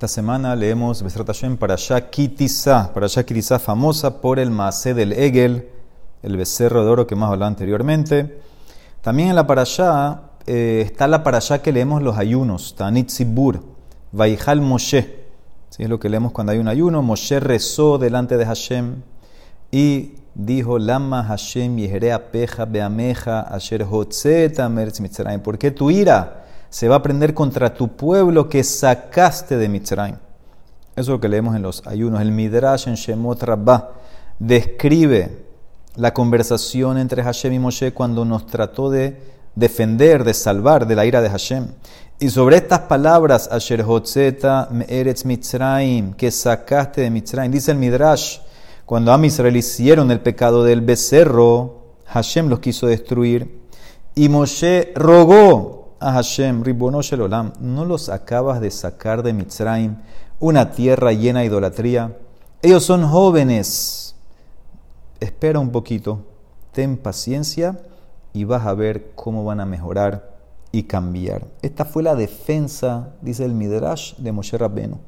Esta semana leemos Besrat Hashem para Kitisa, para Kitisa famosa por el Maasé del Egel, el becerro de oro que hemos hablado anteriormente. También en la parashá eh, está la parashá que leemos los ayunos, Tanit Zibur, Vaihal Moshe. ¿Sí? Es lo que leemos cuando hay un ayuno. Moshe rezó delante de Hashem y dijo, Lama Hashem Yeherea Peja Beameja Asher Hotzeta Merz. ¿Por qué tu ira? Se va a prender contra tu pueblo que sacaste de Mitzrayim. Eso es lo que leemos en los ayunos. El Midrash en Shemot Rabbah describe la conversación entre Hashem y Moshe cuando nos trató de defender, de salvar de la ira de Hashem. Y sobre estas palabras, Asher Hotzeta Me'eretz Mitzrayim, que sacaste de Mitzrayim, dice el Midrash, cuando a Israel hicieron el pecado del becerro, Hashem los quiso destruir. Y Moshe rogó a Hashem, Ribono Olam, ¿no los acabas de sacar de Mitzrayim, una tierra llena de idolatría? Ellos son jóvenes. Espera un poquito, ten paciencia y vas a ver cómo van a mejorar y cambiar. Esta fue la defensa, dice el Midrash, de Moshe Rabbenu.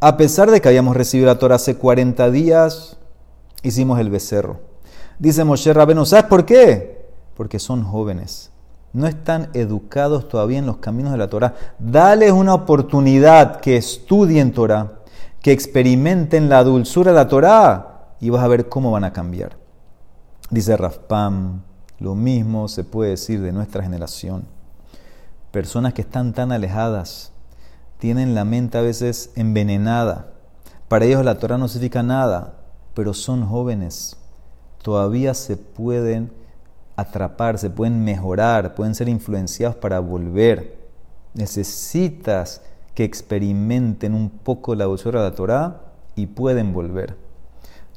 A pesar de que habíamos recibido la Torah hace 40 días, hicimos el becerro. Dice Moshe Rabbenu, ¿sabes por qué? Porque son jóvenes no están educados todavía en los caminos de la Torah. Dales una oportunidad que estudien Torah, que experimenten la dulzura de la Torah y vas a ver cómo van a cambiar. Dice Rafpam, lo mismo se puede decir de nuestra generación. Personas que están tan alejadas, tienen la mente a veces envenenada. Para ellos la Torah no significa nada, pero son jóvenes. Todavía se pueden atraparse, pueden mejorar, pueden ser influenciados para volver. Necesitas que experimenten un poco la dulzura de la Torah y pueden volver.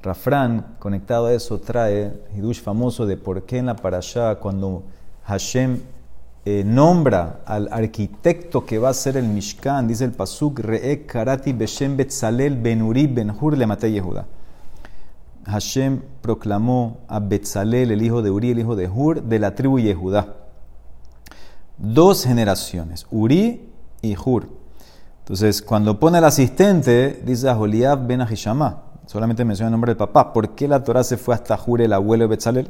Rafran, conectado a eso, trae Hidush famoso de por qué en la parashá, cuando Hashem eh, nombra al arquitecto que va a ser el Mishkan, dice el Pasuk, Re'ek Karati Beshem Betzalel Benuri Benhur Le Yehuda. Hashem proclamó a Betzalel, el hijo de Uri, el hijo de Hur, de la tribu Yehudá. Dos generaciones, Uri y Hur. Entonces, cuando pone al asistente, dice a Joliab ben Ahishama, solamente menciona el nombre del papá. ¿Por qué la Torah se fue hasta Hur, el abuelo de Betzalel?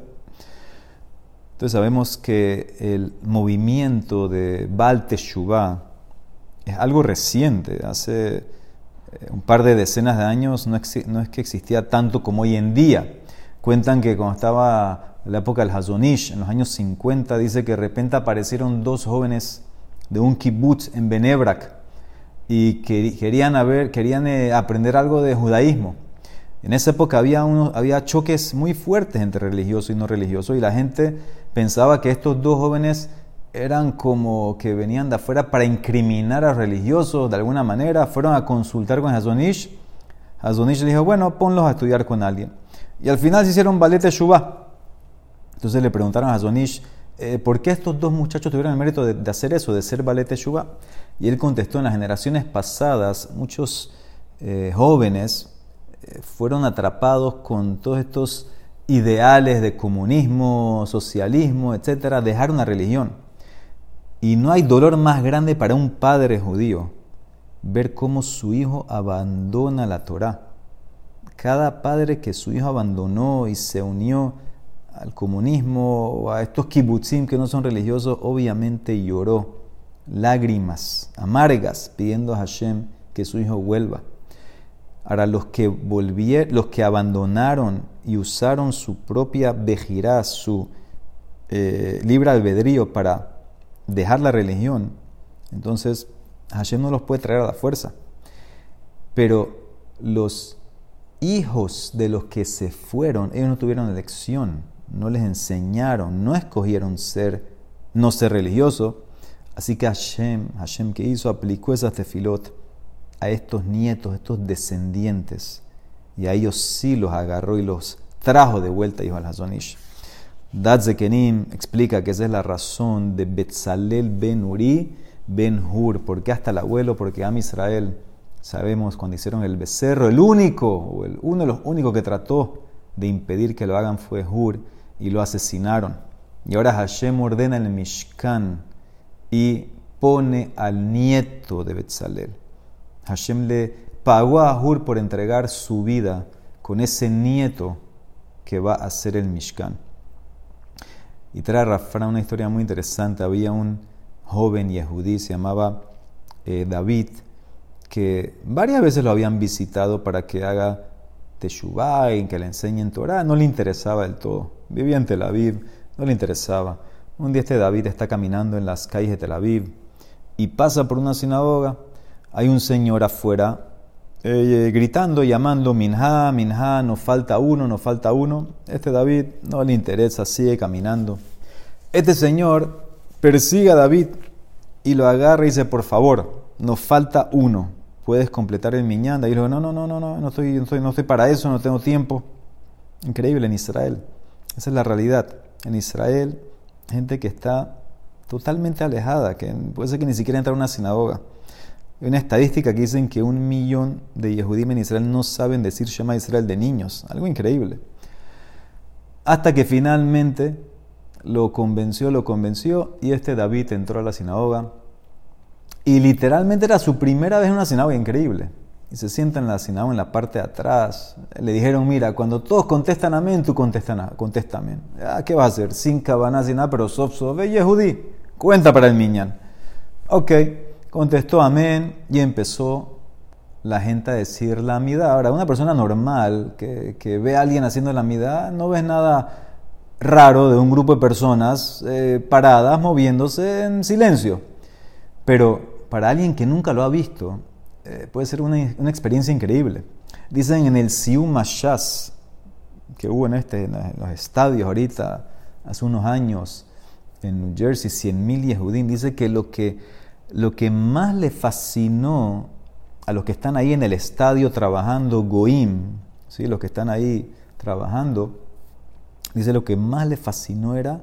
Entonces sabemos que el movimiento de Baal Teshuvah es algo reciente, hace un par de decenas de años no, es que existía tanto como hoy en día. Cuentan que cuando estaba la época del Hazonish, en los años 50, dice que de repente aparecieron dos jóvenes de un kibbutz en Benebrak y que querían, querían eh, aprender algo de judaísmo. En esa época había, había choques muy fuertes entre religioso y no religioso y la gente pensaba que estos dos jóvenes eran como que venían de afuera para incriminar a religiosos de alguna manera, fueron a consultar con Hazonish. Hazonish le dijo, bueno, ponlos a estudiar con alguien. Y al final se hicieron ballet Shubá. Entonces le preguntaron a Hazonish, eh, ¿por qué estos dos muchachos tuvieron el mérito de, hacer eso, de ser ballet Shubá? Y él contestó, en las generaciones pasadas, muchos eh, jóvenes eh, fueron atrapados con todos estos ideales de comunismo, socialismo, etcétera, dejaron la religión y no hay dolor más grande para un padre judío ver cómo su hijo abandona la Torá. Cada padre que su hijo abandonó y se unió al comunismo o a estos kibbutzim que no son religiosos, obviamente lloró lágrimas amargas pidiendo a Hashem que su hijo vuelva. Ahora, los que volvieron, los que abandonaron y usaron su propia vejirá, su eh, libre albedrío para dejar la religión, entonces Hashem no los puede traer a la fuerza. Pero los hijos de los que se fueron, ellos no tuvieron elección, no les enseñaron, no escogieron ser, no ser religioso. Así que Hashem, Hashem que hizo, aplicó esa tefilot a estos nietos, estos descendientes, y a ellos sí los agarró y los trajo de vuelta, hijo al Hazonish. Dad Zekenim explica que esa es la razón de Betzalel ben Uri ben Hur. ¿Por qué hasta el abuelo? Porque Am Israel, sabemos cuando hicieron el becerro, el único, o el, uno de los únicos que trató de impedir que lo hagan fue Hur y lo asesinaron. Y ahora Hashem ordena el Mishkan y pone al nieto de Betzalel, Hashem le pagó a Ahur por entregar su vida con ese nieto que va a ser el Mishkan. Y trae Rafra una historia muy interesante. Había un joven yehudí, se llamaba eh, David, que varias veces lo habían visitado para que haga Teshuvah y que le enseñen Torah. No le interesaba del todo. Vivía en Tel Aviv, no le interesaba. Un día este David está caminando en las calles de Tel Aviv y pasa por una sinagoga. Hay un señor afuera eh, gritando, llamando, Minha, Minha, nos falta uno, nos falta uno. Este David no le interesa, sigue caminando. Este señor persigue a David y lo agarra y dice, por favor, nos falta uno. ¿Puedes completar el miñanda? Y dice, no, no, no, no, no, no, estoy, no estoy para eso, no tengo tiempo. Increíble en Israel. Esa es la realidad. En Israel, gente que está totalmente alejada, que puede ser que ni siquiera entra a una sinagoga. Hay una estadística que dicen que un millón de Yehudim en Israel no saben decir Shema Israel de niños. Algo increíble. Hasta que finalmente lo convenció, lo convenció, y este David entró a la sinagoga. Y literalmente era su primera vez en una sinagoga increíble. Y se sienta en la sinagoga en la parte de atrás. Le dijeron, mira, cuando todos contestan amén, tú contestas contesta amén. Ah, ¿Qué va a hacer? Sin cabana, sin nada, pero sof, Yehudí. Cuenta para el miñán. Ok, contestó amén y empezó la gente a decir la amidad. Ahora, una persona normal que, que ve a alguien haciendo la amidad, no ves nada raro de un grupo de personas eh, paradas moviéndose en silencio. Pero para alguien que nunca lo ha visto, eh, puede ser una, experiencia increíble. Dicen en el Siu Mashas, que hubo en, este, en los estadios ahorita, hace unos años, en New Jersey, 100.000 Yehudim, dice que lo, que lo que más le fascinó a los que están ahí en el estadio trabajando, Goim, ¿sí? los que están ahí trabajando, Dice lo que más le fascinó era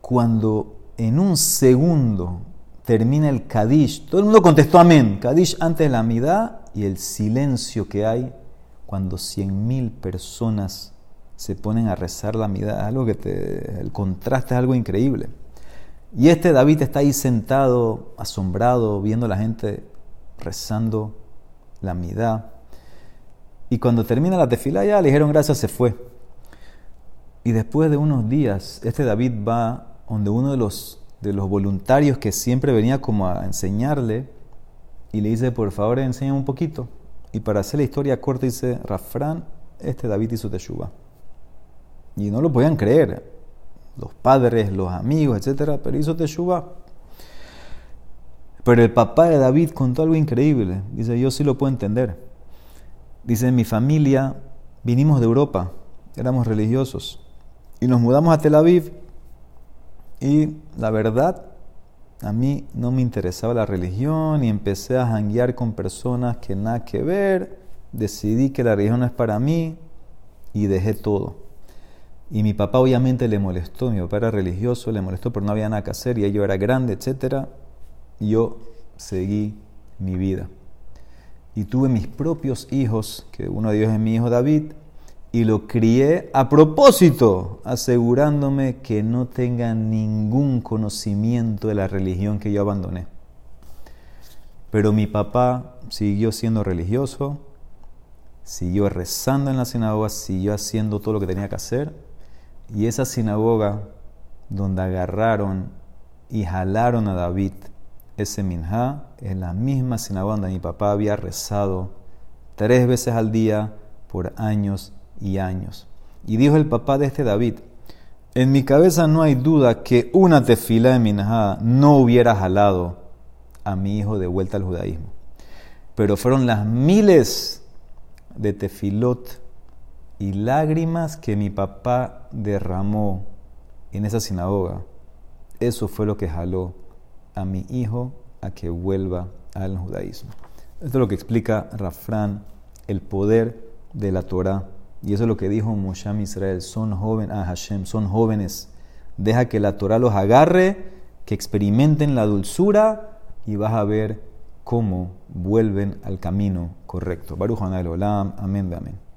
cuando en un segundo termina el Kadish. Todo el mundo contestó amén. Kadish antes de la amidad y el silencio que hay cuando cien mil personas se ponen a rezar la amidad. Algo que te, el contraste es algo increíble. Y este David está ahí sentado, asombrado, viendo a la gente rezando la amidad. Y cuando termina la tefila ya le dijeron gracias, se fue. Y después de unos días, este David va donde uno de los, de los voluntarios que siempre venía como a enseñarle y le dice, por favor, enséñame un poquito. Y para hacer la historia corta dice, Rafrán, este David hizo teshuva. Y no lo podían creer, los padres, los amigos, etcétera, pero hizo teshuva. Pero el papá de David contó algo increíble. Dice, yo sí lo puedo entender. Dice, mi familia vinimos de Europa, éramos religiosos. Y nos mudamos a Tel Aviv. Y la verdad, a mí no me interesaba la religión y empecé a janguear con personas que nada que ver. Decidí que la religión no es para mí y dejé todo. Y mi papá obviamente le molestó, mi papá era religioso, le molestó, pero no había nada que hacer y yo era grande, etc. Y yo seguí mi vida. Y tuve mis propios hijos, que uno de ellos es mi hijo David, y lo crié a propósito, asegurándome que no tenga ningún conocimiento de la religión que yo abandoné. Pero mi papá siguió siendo religioso, siguió rezando en la sinagoga, siguió haciendo todo lo que tenía que hacer. Y esa sinagoga donde agarraron y jalaron a David, ese minja, es la misma sinagoga donde mi papá había rezado tres veces al día por años y años. Y dijo el papá de este David, en mi cabeza no hay duda que una tefila de Minha no hubiera jalado a mi hijo de vuelta al judaísmo. Pero fueron las miles de tefilot y lágrimas que mi papá derramó en esa sinagoga. Eso fue lo que jaló a mi hijo a que vuelva al judaísmo. Esto es lo que explica Rafran, el poder de la Torah y eso es lo que dijo Moshe Israel. Son jóvenes, ah, Hashem, son jóvenes. Deja que la Torah los agarre, que experimenten la dulzura y vas a ver cómo vuelven al camino correcto. Baruch Olam, amén, amén.